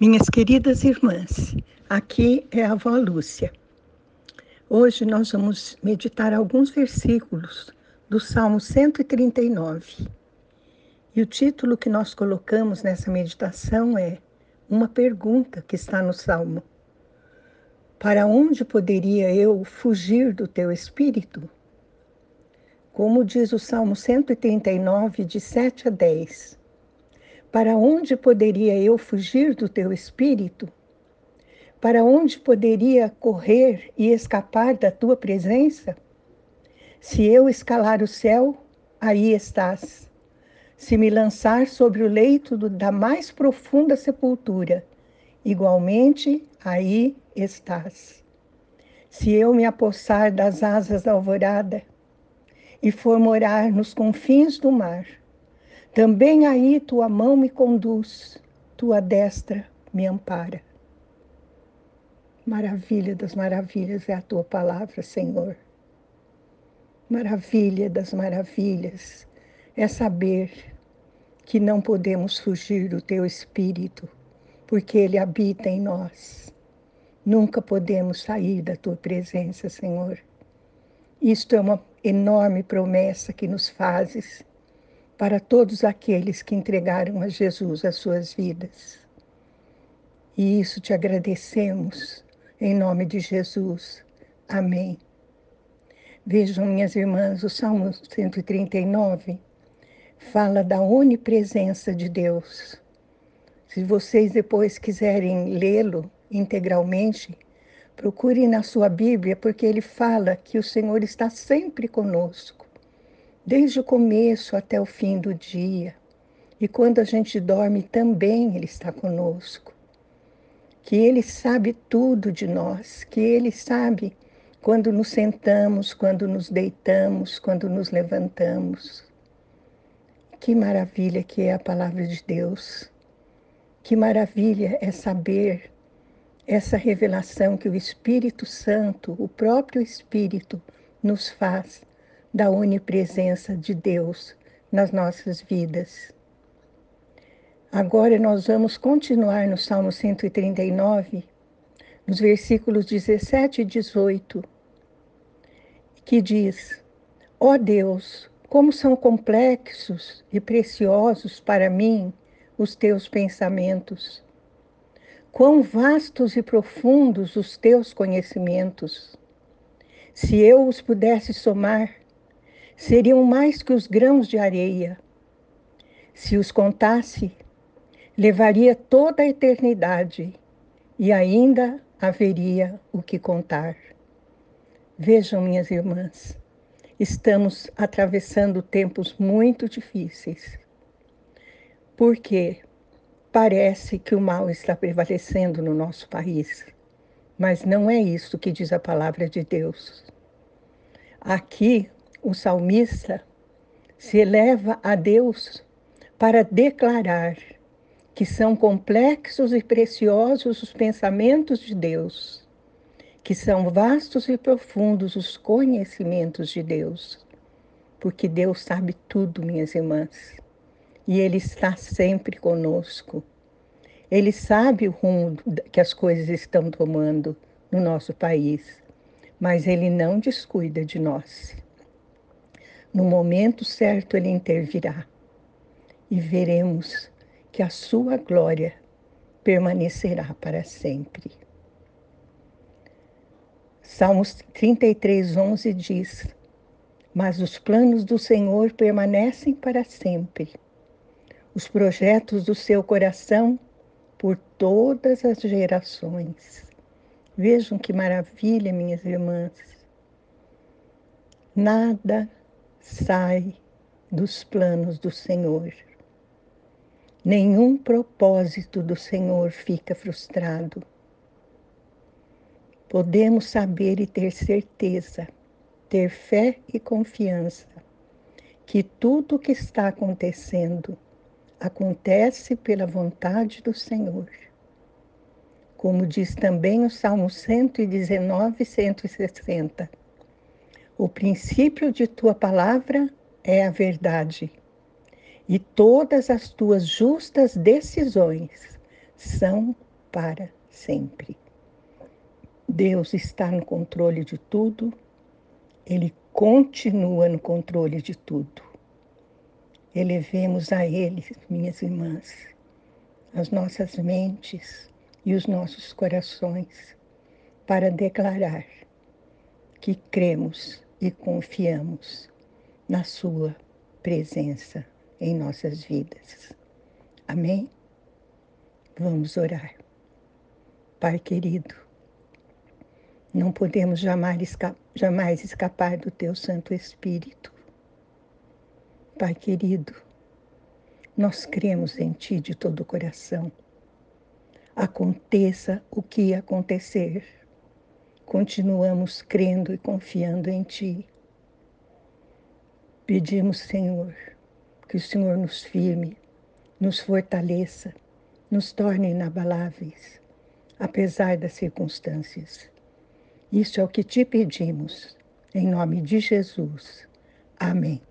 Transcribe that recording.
Minhas queridas irmãs, aqui é a avó Lúcia. Hoje nós vamos meditar alguns versículos do Salmo 139. E o título que nós colocamos nessa meditação é uma pergunta que está no Salmo. Para onde poderia eu fugir do teu espírito? Como diz o Salmo 139, de 7 a 10. Para onde poderia eu fugir do teu espírito? Para onde poderia correr e escapar da tua presença? Se eu escalar o céu, aí estás. Se me lançar sobre o leito do, da mais profunda sepultura, igualmente aí estás. Se eu me apossar das asas da alvorada e for morar nos confins do mar, também aí tua mão me conduz, tua destra me ampara. Maravilha das maravilhas é a tua palavra, Senhor. Maravilha das maravilhas é saber que não podemos fugir do teu espírito, porque ele habita em nós. Nunca podemos sair da tua presença, Senhor. Isto é uma enorme promessa que nos fazes para todos aqueles que entregaram a Jesus as suas vidas. E isso te agradecemos, em nome de Jesus. Amém. Vejam, minhas irmãs, o Salmo 139 fala da onipresença de Deus. Se vocês depois quiserem lê-lo integralmente, procurem na sua Bíblia, porque ele fala que o Senhor está sempre conosco desde o começo até o fim do dia. E quando a gente dorme também Ele está conosco. Que Ele sabe tudo de nós, que Ele sabe quando nos sentamos, quando nos deitamos, quando nos levantamos. Que maravilha que é a palavra de Deus. Que maravilha é saber essa revelação que o Espírito Santo, o próprio Espírito, nos faz da onipresença de Deus nas nossas vidas. Agora nós vamos continuar no Salmo 139, nos versículos 17 e 18, que diz: Ó oh Deus, como são complexos e preciosos para mim os teus pensamentos. Quão vastos e profundos os teus conhecimentos. Se eu os pudesse somar, seriam mais que os grãos de areia. Se os contasse, levaria toda a eternidade e ainda haveria o que contar. Vejam, minhas irmãs, estamos atravessando tempos muito difíceis. Porque parece que o mal está prevalecendo no nosso país, mas não é isso que diz a palavra de Deus. Aqui o salmista se eleva a Deus para declarar que são complexos e preciosos os pensamentos de Deus, que são vastos e profundos os conhecimentos de Deus, porque Deus sabe tudo, minhas irmãs, e Ele está sempre conosco. Ele sabe o rumo que as coisas estão tomando no nosso país, mas Ele não descuida de nós. No momento certo, ele intervirá e veremos que a sua glória permanecerá para sempre. Salmos 33, 11 diz: Mas os planos do Senhor permanecem para sempre, os projetos do seu coração por todas as gerações. Vejam que maravilha, minhas irmãs. Nada sai dos planos do Senhor. Nenhum propósito do Senhor fica frustrado. Podemos saber e ter certeza, ter fé e confiança que tudo o que está acontecendo acontece pela vontade do Senhor. Como diz também o Salmo 119, 160 o princípio de tua palavra é a verdade, e todas as tuas justas decisões são para sempre. Deus está no controle de tudo, Ele continua no controle de tudo. Elevemos a Ele, minhas irmãs, as nossas mentes e os nossos corações para declarar que cremos e confiamos na Sua presença em nossas vidas. Amém? Vamos orar. Pai querido, não podemos jamais, esca jamais escapar do Teu Santo Espírito. Pai querido, nós cremos em Ti de todo o coração. Aconteça o que acontecer, continuamos crendo e confiando em Ti. Pedimos, Senhor, que o Senhor nos firme, nos fortaleça, nos torne inabaláveis apesar das circunstâncias. Isso é o que te pedimos, em nome de Jesus. Amém.